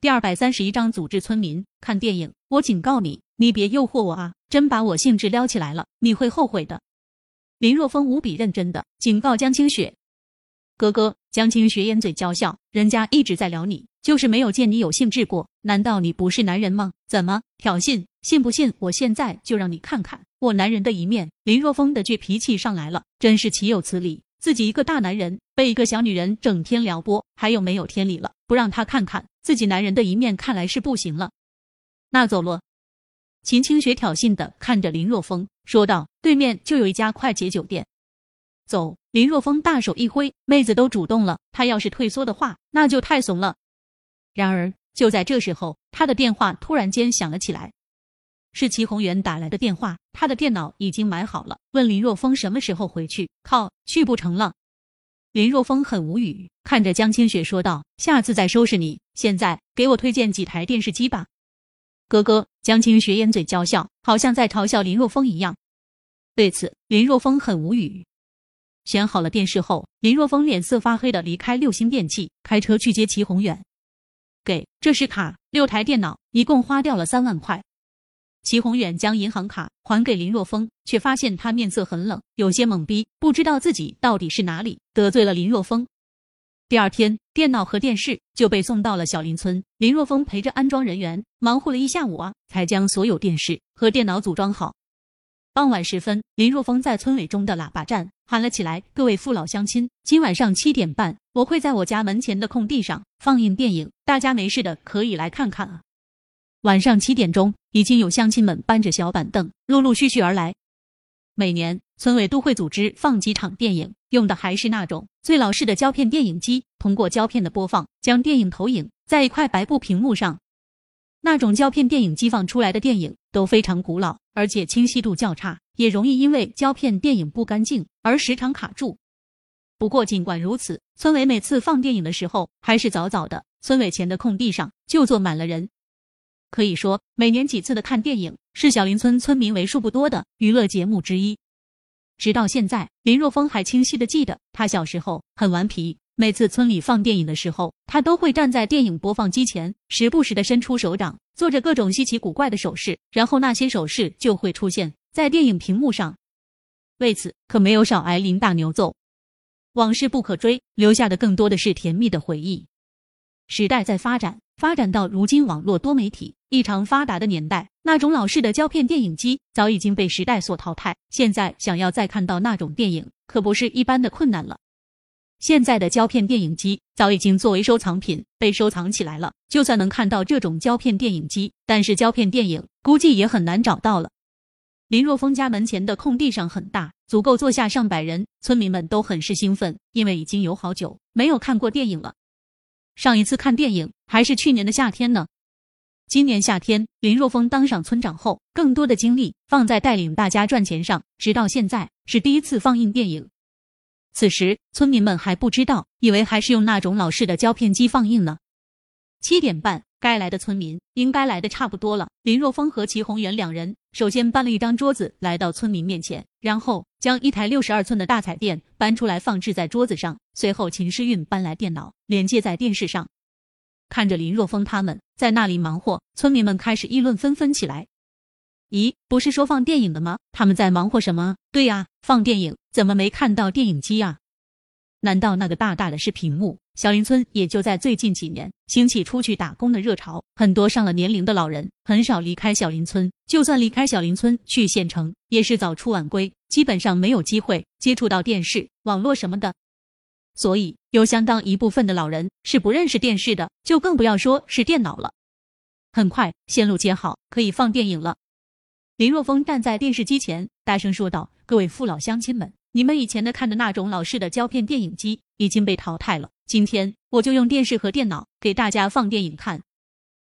第二百三十一章组织村民看电影。我警告你，你别诱惑我啊！真把我兴致撩起来了，你会后悔的。林若风无比认真的警告江清雪：“哥哥。”江清雪掩嘴娇笑：“人家一直在撩你，就是没有见你有兴致过。难道你不是男人吗？怎么挑衅？信不信我现在就让你看看我男人的一面？”林若风的倔脾气上来了，真是岂有此理！自己一个大男人被一个小女人整天撩拨，还有没有天理了？不让他看看自己男人的一面，看来是不行了。那走了。秦清雪挑衅的看着林若风说道：“对面就有一家快捷酒店，走。”林若风大手一挥，妹子都主动了，他要是退缩的话，那就太怂了。然而就在这时候，他的电话突然间响了起来，是齐宏远打来的电话。他的电脑已经买好了，问林若风什么时候回去。靠，去不成了。林若风很无语，看着江清雪说道：“下次再收拾你，现在给我推荐几台电视机吧。”哥哥，江清雪掩嘴娇笑，好像在嘲笑林若风一样。对此，林若风很无语。选好了电视后，林若风脸色发黑的离开六星电器，开车去接齐宏远。给，这是卡，六台电脑，一共花掉了三万块。齐宏远将银行卡还给林若风，却发现他面色很冷，有些懵逼，不知道自己到底是哪里得罪了林若风。第二天，电脑和电视就被送到了小林村。林若风陪着安装人员忙活了一下午啊，才将所有电视和电脑组装好。傍晚时分，林若风在村委中的喇叭站喊了起来：“各位父老乡亲，今晚上七点半，我会在我家门前的空地上放映电影，大家没事的可以来看看啊！”晚上七点钟，已经有乡亲们搬着小板凳陆陆续续而来。每年村委都会组织放几场电影，用的还是那种最老式的胶片电影机，通过胶片的播放，将电影投影在一块白布屏幕上。那种胶片电影机放出来的电影都非常古老，而且清晰度较差，也容易因为胶片电影不干净而时常卡住。不过尽管如此，村委每次放电影的时候，还是早早的，村委前的空地上就坐满了人。可以说，每年几次的看电影是小林村村民为数不多的娱乐节目之一。直到现在，林若风还清晰的记得，他小时候很顽皮。每次村里放电影的时候，他都会站在电影播放机前，时不时的伸出手掌，做着各种稀奇古怪的手势，然后那些手势就会出现在电影屏幕上。为此，可没有少挨林大牛揍。往事不可追，留下的更多的是甜蜜的回忆。时代在发展，发展到如今网络多媒体异常发达的年代，那种老式的胶片电影机早已经被时代所淘汰。现在想要再看到那种电影，可不是一般的困难了。现在的胶片电影机早已经作为收藏品被收藏起来了。就算能看到这种胶片电影机，但是胶片电影估计也很难找到了。林若风家门前的空地上很大，足够坐下上百人，村民们都很是兴奋，因为已经有好久没有看过电影了。上一次看电影还是去年的夏天呢。今年夏天，林若风当上村长后，更多的精力放在带领大家赚钱上，直到现在是第一次放映电影。此时，村民们还不知道，以为还是用那种老式的胶片机放映呢。七点半，该来的村民应该来的差不多了。林若风和齐宏远两人首先搬了一张桌子来到村民面前，然后将一台六十二寸的大彩电搬出来放置在桌子上。随后，秦诗韵搬来电脑连接在电视上，看着林若风他们在那里忙活，村民们开始议论纷纷起来。咦，不是说放电影的吗？他们在忙活什么？对呀，放电影，怎么没看到电影机呀？难道那个大大的是屏幕？小林村也就在最近几年兴起出去打工的热潮，很多上了年龄的老人很少离开小林村，就算离开小林村去县城，也是早出晚归，基本上没有机会接触到电视、网络什么的。所以有相当一部分的老人是不认识电视的，就更不要说是电脑了。很快线路接好，可以放电影了。林若风站在电视机前，大声说道：“各位父老乡亲们，你们以前的看的那种老式的胶片电影机已经被淘汰了。今天我就用电视和电脑给大家放电影看。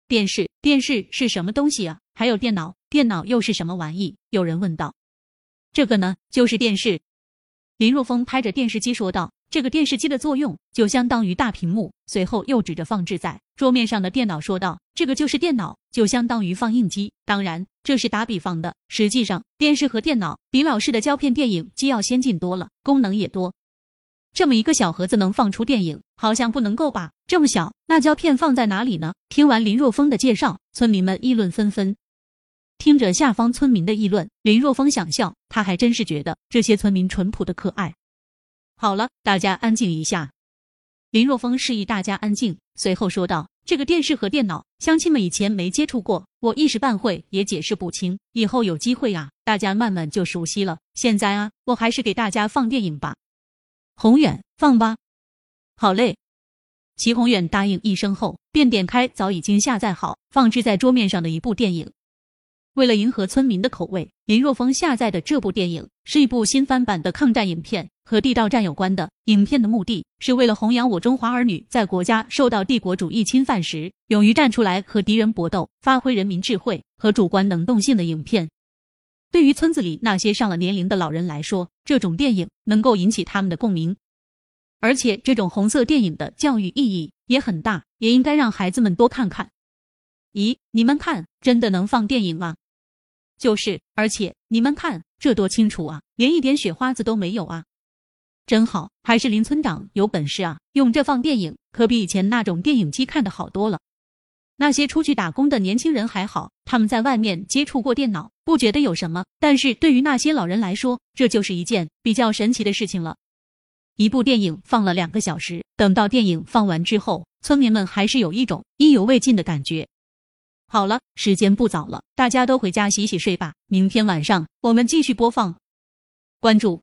电视，电视是什么东西啊？还有电脑，电脑又是什么玩意？”有人问道。“这个呢，就是电视。”林若风拍着电视机说道。这个电视机的作用就相当于大屏幕。随后又指着放置在桌面上的电脑说道：“这个就是电脑，就相当于放映机。当然，这是打比方的。实际上，电视和电脑比老式的胶片电影机要先进多了，功能也多。这么一个小盒子能放出电影，好像不能够吧？这么小，那胶片放在哪里呢？听完林若风的介绍，村民们议论纷纷。听着下方村民的议论，林若风想笑，他还真是觉得这些村民淳朴的可爱。好了，大家安静一下。林若风示意大家安静，随后说道：“这个电视和电脑，乡亲们以前没接触过，我一时半会也解释不清。以后有机会啊，大家慢慢就熟悉了。现在啊，我还是给大家放电影吧。”宏远，放吧。好嘞。齐宏远答应一声后，便点开早已经下载好、放置在桌面上的一部电影。为了迎合村民的口味，林若风下载的这部电影是一部新翻版的抗战影片，和地道战有关的。影片的目的是为了弘扬我中华儿女在国家受到帝国主义侵犯时，勇于站出来和敌人搏斗，发挥人民智慧和主观能动性的影片。对于村子里那些上了年龄的老人来说，这种电影能够引起他们的共鸣，而且这种红色电影的教育意义也很大，也应该让孩子们多看看。咦，你们看，真的能放电影吗？就是，而且你们看这多清楚啊，连一点雪花子都没有啊，真好，还是林村长有本事啊，用这放电影可比以前那种电影机看的好多了。那些出去打工的年轻人还好，他们在外面接触过电脑，不觉得有什么。但是对于那些老人来说，这就是一件比较神奇的事情了。一部电影放了两个小时，等到电影放完之后，村民们还是有一种意犹未尽的感觉。好了，时间不早了，大家都回家洗洗睡吧。明天晚上我们继续播放，关注